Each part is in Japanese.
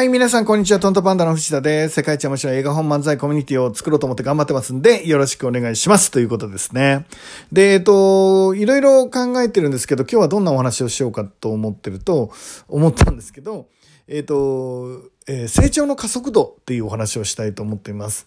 はい、皆さん、こんにちは。トントパンダの藤田です。世界一面白い映画本漫才コミュニティを作ろうと思って頑張ってますんで、よろしくお願いします。ということですね。で、えっと、いろいろ考えてるんですけど、今日はどんなお話をしようかと思ってると、思ったんですけど、えっと、えー成長の加速度っていうお話をしたいと思っています。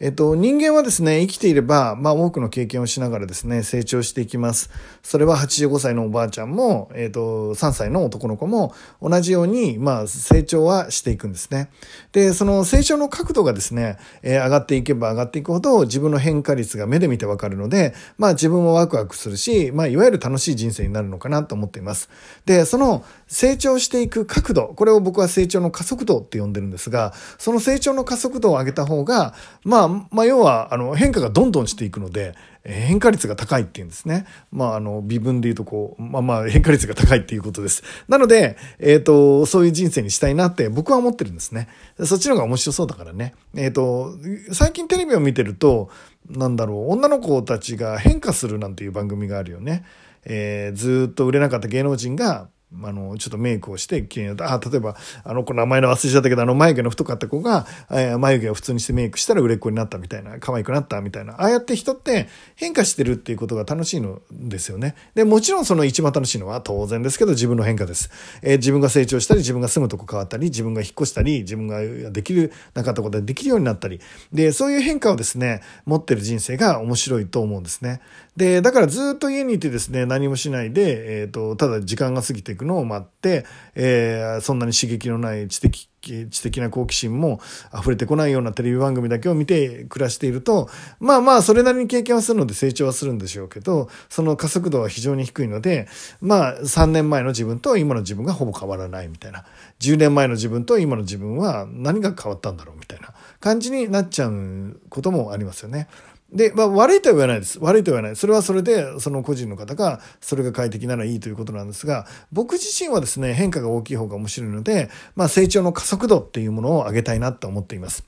えっと、人間はですね、生きていれば、まあ多くの経験をしながらですね、成長していきます。それは85歳のおばあちゃんも、えっと、3歳の男の子も同じように、まあ成長はしていくんですね。で、その成長の角度がですね、えー上がっていけば上がっていくほど自分の変化率が目で見てわかるので、まあ自分もワクワクするし、まあいわゆる楽しい人生になるのかなと思っています。で、その成長していく角度、これを僕は成長の加速度って呼んでるんですが、その成長の加速度を上げた方が、まあ、まあ要は、あの、変化がどんどんしていくので、変化率が高いっていうんですね。まあ、あの、微分で言うとこう、まあまあ、変化率が高いっていうことです。なので、えっ、と、そういう人生にしたいなって僕は思ってるんですね。そっちの方が面白そうだからね。えっ、と、最近テレビを見てると、なんだろう、女の子たちが変化するなんていう番組があるよね。えーずっと売れなかった芸能人が、あの、ちょっとメイクをして綺麗になった。あ、例えば、あの子名前の忘れちゃったけど、あの眉毛の太かった子が、えー眉毛を普通にしてメイクしたら売れっ子になったみたいな、可愛くなったみたいな。ああやって人って変化してるっていうことが楽しいのですよね。で、もちろんその一番楽しいのは当然ですけど自分の変化です。えー自分が成長したり、自分が住むとこ変わったり、自分が引っ越したり、自分ができる、なかったことができるようになったり。で、そういう変化をですね、持ってる人生が面白いと思うんですね。で、だからずっと家にいてですね、何もしないで、えっ、と、ただ時間が過ぎていくのを待って、えーそんなに刺激のない知的、知的な好奇心も溢れてこないようなテレビ番組だけを見て暮らしていると、まあまあ、それなりに経験はするので成長はするんでしょうけど、その加速度は非常に低いので、まあ、3年前の自分と今の自分がほぼ変わらないみたいな。10年前の自分と今の自分は何が変わったんだろうみたいな感じになっちゃうこともありますよね。で、まあ、悪いとは言わないです。悪いとは言わない。それはそれで、その個人の方が、それが快適ならいいということなんですが、僕自身はですね、変化が大きい方が面白いので、まあ、成長の加速度っていうものを上げたいなと思っています。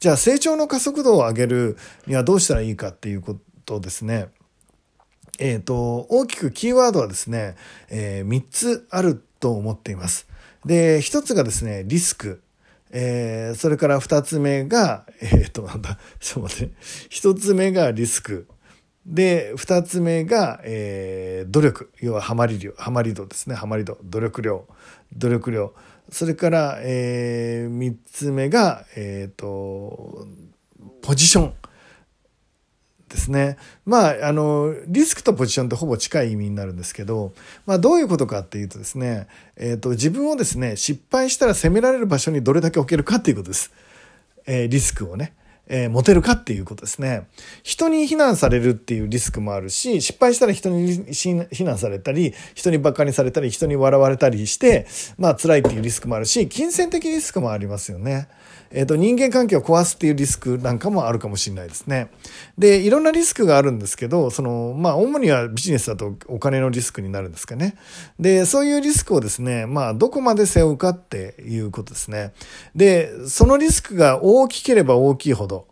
じゃあ、成長の加速度を上げるにはどうしたらいいかっていうことですね。えっ、と、大きくキーワードはですね、え3つあると思っています。で、1つがですね、リスク。えーそれから2つ目が、えっ、と、なんだ、ちょっと待って。1つ目がリスク。で、2つ目が、えー努力。要は、ハマり量、ハマり度ですね。ハマり度。努力量。努力量。それから、え3つ目が、えっ、と、ポジション。ですね。まあ、あの、リスクとポジションってほぼ近い意味になるんですけど、まあ、どういうことかっていうとですね、えっ、と、自分をですね、失敗したら責められる場所にどれだけ置けるかっていうことです。えーリスクをね。えー持てるかっていうことですね。人に非難されるっていうリスクもあるし、失敗したら人に非難されたり、人に馬鹿にされたり、人に笑われたりして、まあ辛いっていうリスクもあるし、金銭的リスクもありますよね。えっ、と、人間関係を壊すっていうリスクなんかもあるかもしれないですね。で、いろんなリスクがあるんですけど、その、まあ、主にはビジネスだとお金のリスクになるんですかね。で、そういうリスクをですね、まあ、どこまで背負うかっていうことですね。で、そのリスクが大きければ大きいほど、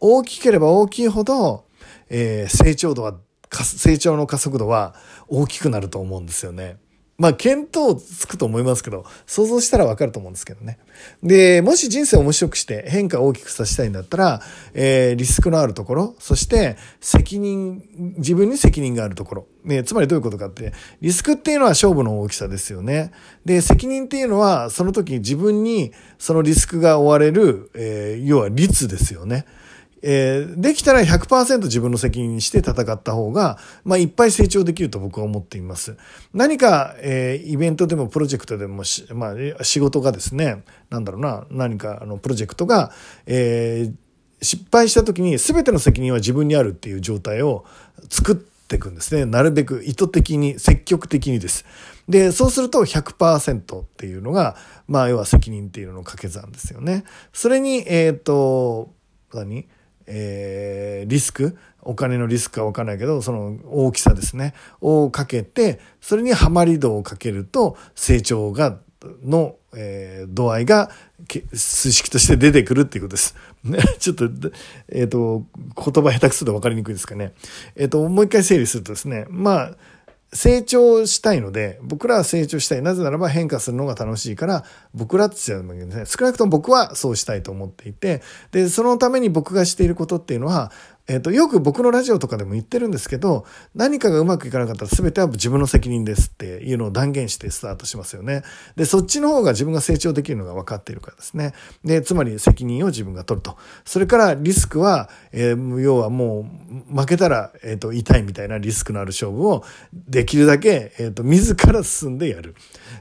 大きければ大きいほど、えー成長度は、成長の加速度は大きくなると思うんですよね。まあ、見当つくと思いますけど、想像したらわかると思うんですけどね。で、もし人生を面白くして変化を大きくさせたいんだったら、えーリスクのあるところ、そして責任、自分に責任があるところ。ね、つまりどういうことかって、リスクっていうのは勝負の大きさですよね。で、責任っていうのは、その時自分にそのリスクが負われる、えー要は率ですよね。えーできたら100%自分の責任にして戦った方が、まあ、いっぱい成長できると僕は思っています。何か、えーイベントでもプロジェクトでも、まあ、仕事がですね、なんだろうな、何か、あの、プロジェクトが、えー失敗した時に全ての責任は自分にあるっていう状態を作っていくんですね。なるべく意図的に、積極的にです。で、そうすると100%っていうのが、まあ、要は責任っていうのの掛け算ですよね。それに、えっ、と、何？えーリスクお金のリスクかわかんないけど、その大きさですね。をかけて、それにはまり度をかけると、成長が、の、えー度合いが、数式として出てくるっていうことです。ちょっと、えっ、と、言葉下手くそで分かりにくいですかね。えっ、と、もう一回整理するとですね、まあ、成長したいので、僕らは成長したい。なぜならば変化するのが楽しいから、僕らって言っちゃうんですね。少なくとも僕はそうしたいと思っていて、で、そのために僕がしていることっていうのは、えっ、ー、と、よく僕のラジオとかでも言ってるんですけど、何かがうまくいかなかったら全ては自分の責任ですっていうのを断言してスタートしますよね。で、そっちの方が自分が成長できるのが分かっているからですね。で、つまり責任を自分が取ると。それからリスクは、えー、要はもう負けたら、えっ、ー、と、痛いみたいなリスクのある勝負をできるだけ、えっ、と、自ら進んでやる。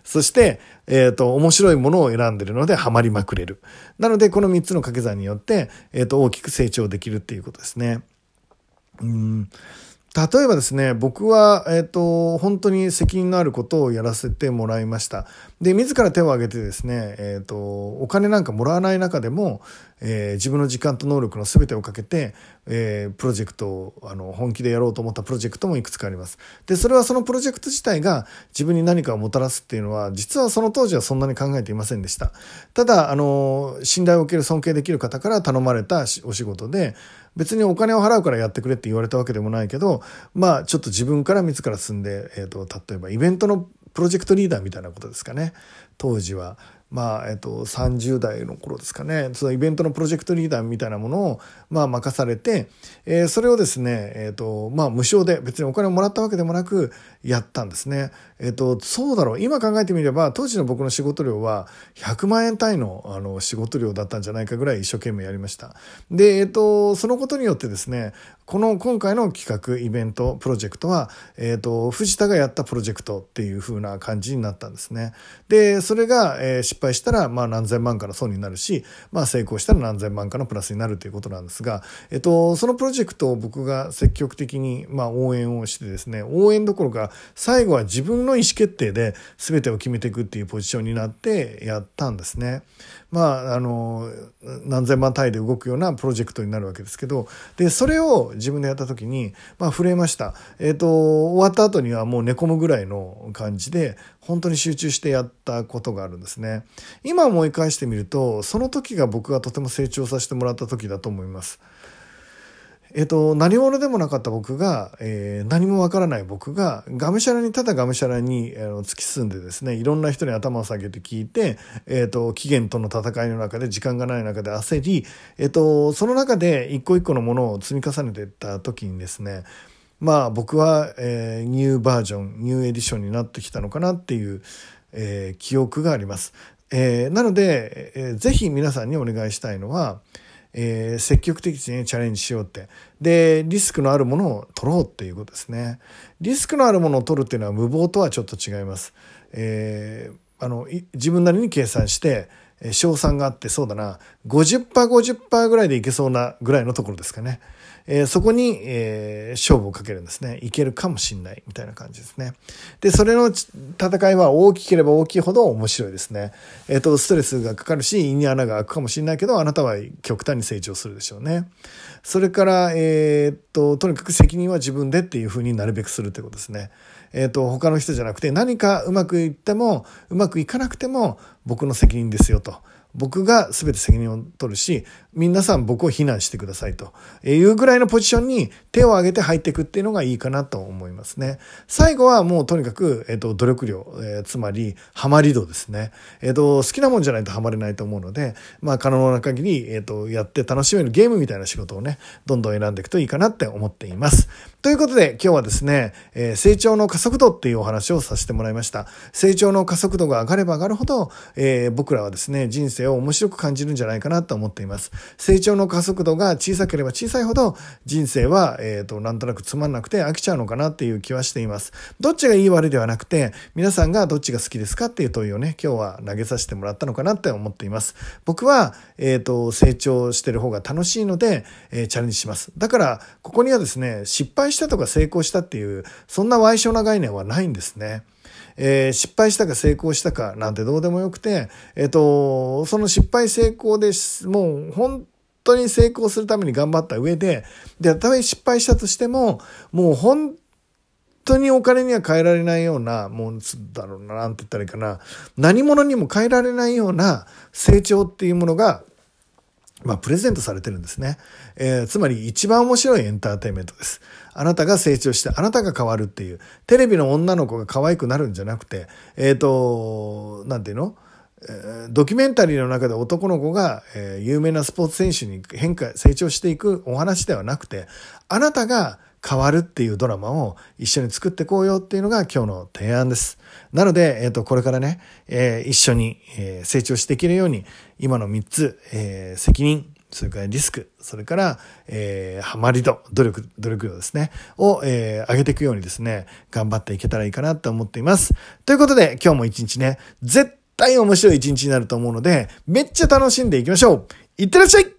そして、えっ、と、面白いものを選んでるのでハマりまくれる。なので、この3つの掛け算によって、えっ、と、大きく成長できるっていうことですね。うん例えばですね、僕は、えっ、ー、と、本当に責任のあることをやらせてもらいました。で、自ら手を挙げてですね、えっ、ー、と、お金なんかもらわない中でも、えー、自分の時間と能力の全てをかけて、えー、プロジェクトをあの本気でやろうと思ったプロジェクトもいくつかあります。で、それはそのプロジェクト自体が自分に何かをもたらすっていうのは、実はその当時はそんなに考えていませんでした。ただ、あの、信頼を受ける尊敬できる方から頼まれたお仕事で、別にお金を払うからやってくれって言われたわけでもないけど、まあ、ちょっと自分から自ら進んで、えっ、ー、と、例えばイベントのプロジェクトリーダーみたいなことですかね。当時は。まあえっと、30代の頃ですかねそのイベントのプロジェクトリーダーみたいなものを、まあ、任されて、えー、それをですね、えっとまあ、無償で別にお金をもらったわけでもなくやったんですね。えっと、そうだろう今考えてみれば当時の僕の仕事量は100万円単位のあの仕事量だったんじゃないかぐらい一生懸命やりました。で、えっと、そのことによってですねこの今回の企画イベントプロジェクトは、えっと、藤田がやったプロジェクトっていう風な感じになったんですね。でそれが、えー、失敗したら、まあ、何千万かの損になるし、まあ、成功したら何千万かのプラスになるということなんですが、えっと、そのプロジェクトを僕が積極的に、まあ、応援をしてですね応援どころか最後は自分の意思決定で全てを決めていくっていうポジションになってやったんですね。まあ、あの、何千万単位で動くようなプロジェクトになるわけですけど、で、それを自分でやった時に、まあ、震えました。えっ、と、終わった後にはもう寝込むぐらいの感じで、本当に集中してやったことがあるんですね。今思い返してみると、その時が僕がとても成長させてもらった時だと思います。えっと、何者でもなかった僕が、えー、何もわからない僕が、がむしゃらに、ただがむしゃらに、あの、突き進んでですね、いろんな人に頭を下げて聞いて、えっと、期限との戦いの中で、時間がない中で焦り、えっと、その中で一個一個のものを積み重ねていった時にですね、まあ僕は、えー、ニューバージョン、ニューエディションになってきたのかなっていう、えー、記憶があります。えー、なので、えー、ぜひ皆さんにお願いしたいのは、えー、積極的にチャレンジしようって。で、リスクのあるものを取ろうっていうことですね。リスクのあるものを取るっていうのは無謀とはちょっと違います。えー、あの、自分なりに計算して、賞賛があってそうだな、50%、50%ぐらいでいけそうなぐらいのところですかね。えー、そこに、えー、勝負をかけるんですね。いけるかもしんないみたいな感じですね。で、それの戦いは大きければ大きいほど面白いですね。えっ、ー、と、ストレスがかかるし、胃に穴が開くかもしれないけど、あなたは極端に成長するでしょうね。それから、えっと、とにかく責任は自分でっていうふうになるべくするということですね。えっ、と、他の人じゃなくて、何かうまくいっても、うまくいかなくても、僕の責任ですよと。僕が全て責任を取るし、皆さん僕を非難してくださいというぐらいのポジションに手を挙げて入っていくっていうのがいいかなと思いますね。最後はもうとにかく、えっ、と、努力量、えー、つまり、ハマり度ですね。えっ、と、好きなもんじゃないとハマれないと思うので、まあ、可能な限り、えっ、と、やって楽しめるゲームみたいな仕事をね、どんどん選んでいくといいかなって思っています。ということで、今日はですね、え、成長の加速度っていうお話をさせてもらいました。成長の加速度が上がれば上がるほど、え、僕らはですね、人生を面白く感じるんじゃないかなと思っています。成長の加速度が小さければ小さいほど人生は、えっ、ー、と、なんとなくつまんなくて飽きちゃうのかなっていう気はしています。どっちがいい悪いではなくて、皆さんがどっちが好きですかっていう問いをね、今日は投げさせてもらったのかなって思っています。僕は、えっ、ー、と、成長してる方が楽しいので、えー、チャレンジします。だから、ここにはですね、失敗したとか成功したっていう、そんな歪小な概念はないんですね。えー、失敗したか成功したかなんてどうでもよくて、えっ、と、その失敗成功です、もう本当に成功するために頑張った上で、で、たとえ失敗したとしても、もう本当にお金には変えられないような、もう、だろうな、なんて言ったらいいかな、何者にも変えられないような成長っていうものが、まあ、プレゼントされてるんですね。えー、つまり一番面白いエンターテイメントです。あなたが成長して、あなたが変わるっていう、テレビの女の子が可愛くなるんじゃなくて、えっ、ー、と、なんていうの？ドキュメンタリーの中で男の子が、え、有名なスポーツ選手に変化、成長していくお話ではなくて、あなたが変わるっていうドラマを一緒に作っていこうよっていうのが今日の提案です。なので、えっ、ー、と、これからね、えー、一緒に、えー、成長していけるように、今の3つ、えー、責任、それからリスク、それから、えー、ハマり度、努力、努力度ですね、を、えー、上げていくようにですね、頑張っていけたらいいかなと思っています。ということで、今日も一日ね、絶対面白い一日になると思うので、めっちゃ楽しんでいきましょういってらっしゃい